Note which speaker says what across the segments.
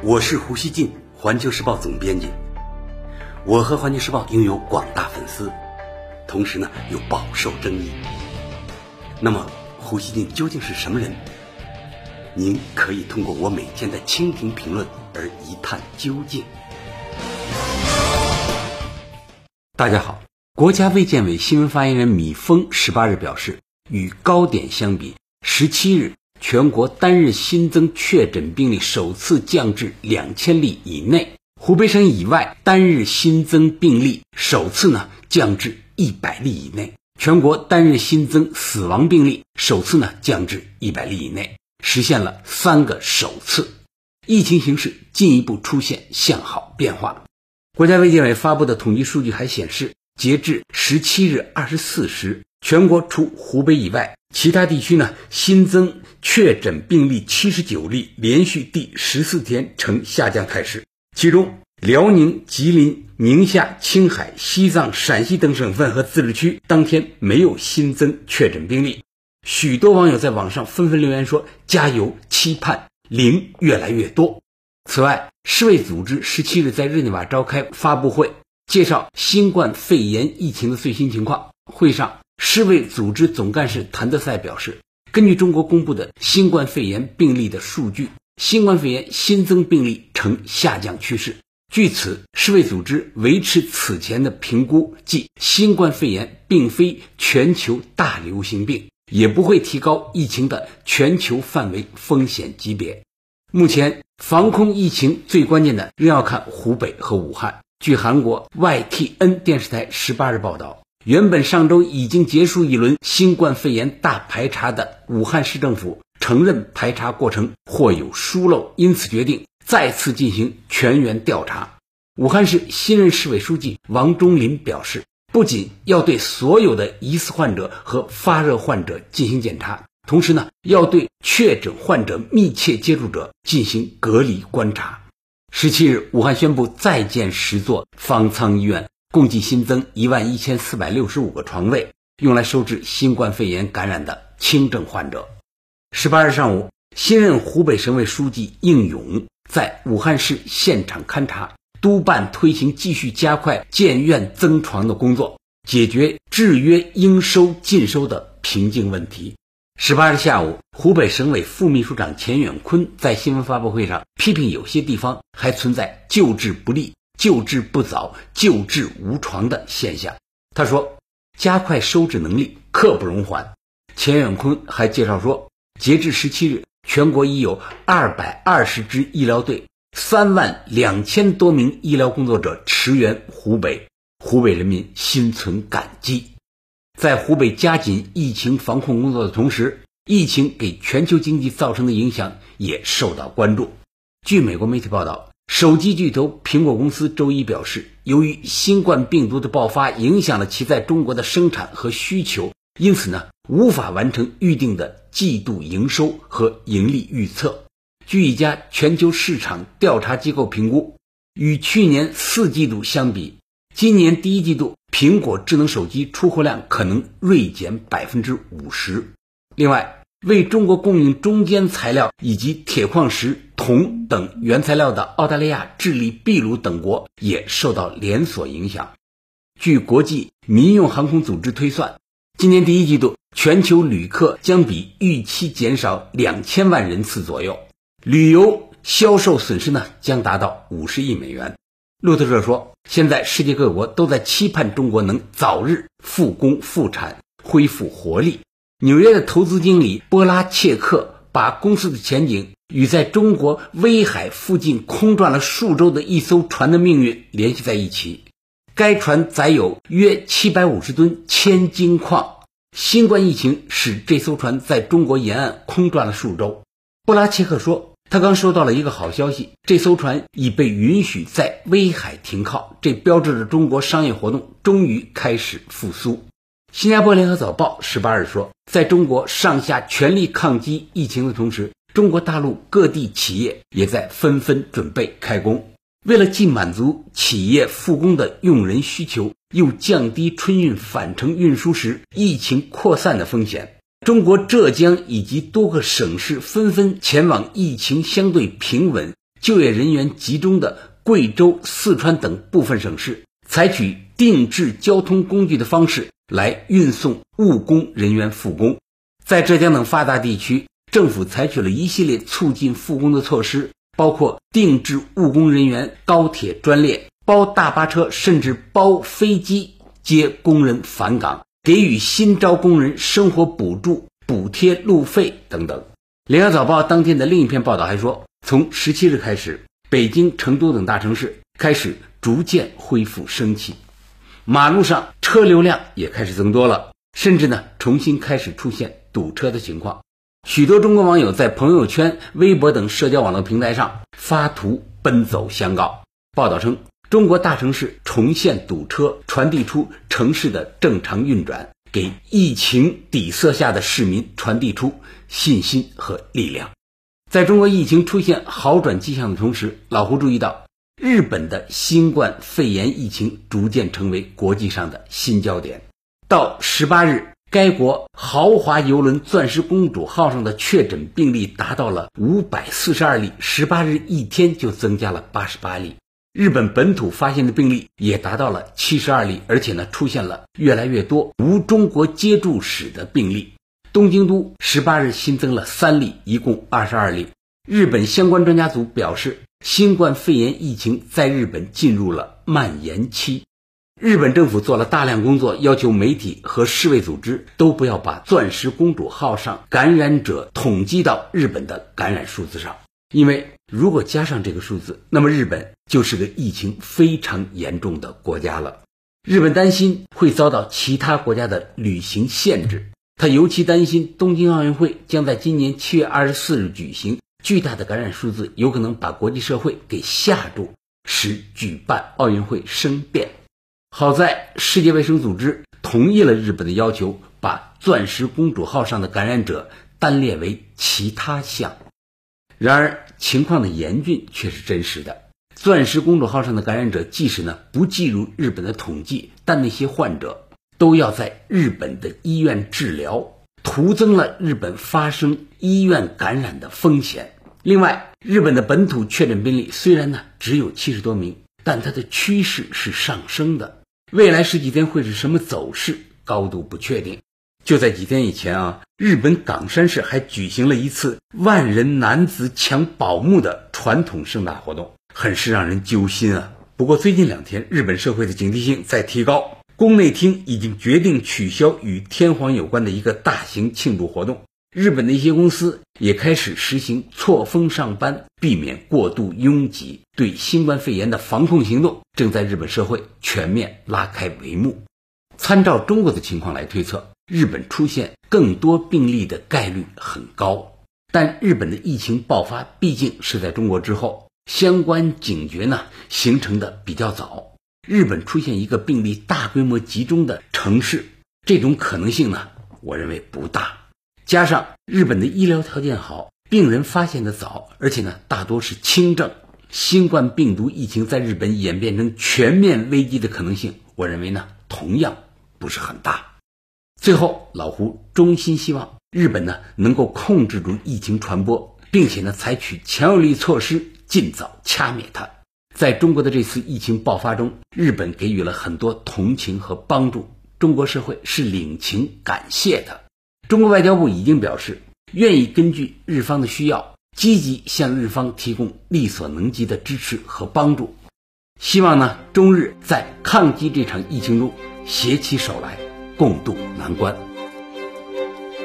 Speaker 1: 我是胡锡进，环球时报总编辑。我和环球时报拥有广大粉丝，同时呢又饱受争议。那么，胡锡进究竟是什么人？您可以通过我每天的蜻蜓评论而一探究竟。大家好，国家卫健委新闻发言人米峰十八日表示，与高点相比，十七日。全国单日新增确诊病例首次降至两千例以内，湖北省以外单日新增病例首次呢降至一百例以内，全国单日新增死亡病例首次呢降至一百例以内，实现了三个首次，疫情形势进一步出现向好变化。国家卫健委发布的统计数据还显示，截至十七日二十四时。全国除湖北以外，其他地区呢新增确诊病例七十九例，连续第十四天呈下降态势。其中，辽宁、吉林、宁夏、青海、西藏、陕西等省份和自治区当天没有新增确诊病例。许多网友在网上纷纷留言说：“加油，期盼零越来越多。”此外，世卫组织十七日在日内瓦召开发布会，介绍新冠肺炎疫情的最新情况。会上。世卫组织总干事谭德赛表示，根据中国公布的新冠肺炎病例的数据，新冠肺炎新增病例呈下降趋势。据此，世卫组织维持此前的评估，即新冠肺炎并非全球大流行病，也不会提高疫情的全球范围风险级别。目前，防控疫情最关键的仍要看湖北和武汉。据韩国 YTN 电视台十八日报道。原本上周已经结束一轮新冠肺炎大排查的武汉市政府承认排查过程或有疏漏，因此决定再次进行全员调查。武汉市新任市委书记王忠林表示，不仅要对所有的疑似患者和发热患者进行检查，同时呢，要对确诊患者密切接触者进行隔离观察。十七日，武汉宣布再建十座方舱医院。共计新增一万一千四百六十五个床位，用来收治新冠肺炎感染的轻症患者。十八日上午，新任湖北省委书记应勇在武汉市现场勘察，督办推行继续加快建院增床的工作，解决制约应收尽收的瓶颈问题。十八日下午，湖北省委副秘书长钱远坤在新闻发布会上批评有些地方还存在救治不力。救治不早、救治无床的现象，他说：“加快收治能力刻不容缓。”钱远坤还介绍说，截至十七日，全国已有二百二十支医疗队、三万两千多名医疗工作者驰援湖北，湖北人民心存感激。在湖北加紧疫情防控工作的同时，疫情给全球经济造成的影响也受到关注。据美国媒体报道。手机巨头苹果公司周一表示，由于新冠病毒的爆发影响了其在中国的生产和需求，因此呢，无法完成预定的季度营收和盈利预测。据一家全球市场调查机构评估，与去年四季度相比，今年第一季度苹果智能手机出货量可能锐减百分之五十。另外，为中国供应中间材料以及铁矿石、铜等原材料的澳大利亚、智利、秘鲁等国也受到连锁影响。据国际民用航空组织推算，今年第一季度全球旅客将比预期减少两千万人次左右，旅游销售损失呢将达到五十亿美元。路透社说，现在世界各国都在期盼中国能早日复工复产，恢复活力。纽约的投资经理波拉切克把公司的前景与在中国威海附近空转了数周的一艘船的命运联系在一起。该船载有约七百五十吨铅金矿。新冠疫情使这艘船在中国沿岸空转了数周。波拉切克说，他刚收到了一个好消息，这艘船已被允许在威海停靠，这标志着中国商业活动终于开始复苏。新加坡联合早报十八日说，在中国上下全力抗击疫情的同时，中国大陆各地企业也在纷纷准备开工。为了既满足企业复工的用人需求，又降低春运返程运输时疫情扩散的风险，中国浙江以及多个省市纷纷前往疫情相对平稳、就业人员集中的贵州、四川等部分省市，采取定制交通工具的方式来运送务工人员复工。在浙江等发达地区，政府采取了一系列促进复工的措施，包括定制务工人员高铁专列、包大巴车，甚至包飞机接工人返岗，给予新招工人生活补助、补贴路费等等。联合早报当天的另一篇报道还说，从十七日开始，北京、成都等大城市开始逐渐恢复生气，马路上车流量也开始增多了，甚至呢重新开始出现堵车的情况。许多中国网友在朋友圈、微博等社交网络平台上发图奔走相告。报道称，中国大城市重现堵车，传递出城市的正常运转。给疫情底色下的市民传递出信心和力量。在中国疫情出现好转迹象的同时，老胡注意到，日本的新冠肺炎疫情逐渐成为国际上的新焦点。到十八日，该国豪华游轮“钻石公主号”上的确诊病例达到了五百四十二例，十八日一天就增加了八十八例。日本本土发现的病例也达到了七十二例，而且呢，出现了越来越多无中国接触史的病例。东京都十八日新增了三例，一共二十二例。日本相关专家组表示，新冠肺炎疫情在日本进入了蔓延期。日本政府做了大量工作，要求媒体和世卫组织都不要把“钻石公主号”上感染者统计到日本的感染数字上。因为如果加上这个数字，那么日本就是个疫情非常严重的国家了。日本担心会遭到其他国家的旅行限制，他尤其担心东京奥运会将在今年七月二十四日举行，巨大的感染数字有可能把国际社会给吓住，使举办奥运会生变。好在世界卫生组织同意了日本的要求，把“钻石公主号”上的感染者单列为其他项。然而，情况的严峻却是真实的。钻石公主号上的感染者，即使呢不计入日本的统计，但那些患者都要在日本的医院治疗，徒增了日本发生医院感染的风险。另外，日本的本土确诊病例虽然呢只有七十多名，但它的趋势是上升的。未来十几天会是什么走势，高度不确定。就在几天以前啊，日本冈山市还举行了一次万人男子抢宝木的传统盛大活动，很是让人揪心啊。不过最近两天，日本社会的警惕性在提高，宫内厅已经决定取消与天皇有关的一个大型庆祝活动。日本的一些公司也开始实行错峰上班，避免过度拥挤。对新冠肺炎的防控行动正在日本社会全面拉开帷幕。参照中国的情况来推测。日本出现更多病例的概率很高，但日本的疫情爆发毕竟是在中国之后，相关警觉呢形成的比较早。日本出现一个病例大规模集中的城市，这种可能性呢，我认为不大。加上日本的医疗条件好，病人发现的早，而且呢大多是轻症，新冠病毒疫情在日本演变成全面危机的可能性，我认为呢同样不是很大。最后，老胡衷心希望日本呢能够控制住疫情传播，并且呢采取强有力措施，尽早掐灭它。在中国的这次疫情爆发中，日本给予了很多同情和帮助，中国社会是领情感谢的。中国外交部已经表示，愿意根据日方的需要，积极向日方提供力所能及的支持和帮助。希望呢，中日在抗击这场疫情中携起手来。共度难关。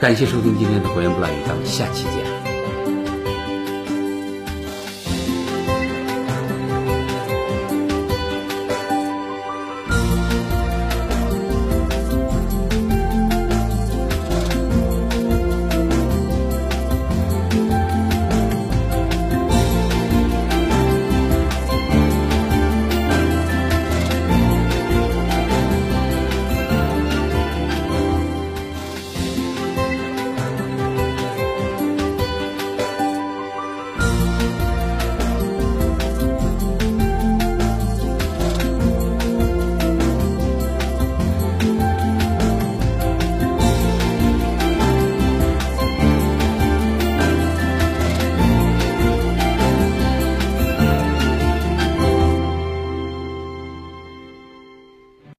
Speaker 1: 感谢收听今天的《火焰不乱语》，咱们下期见。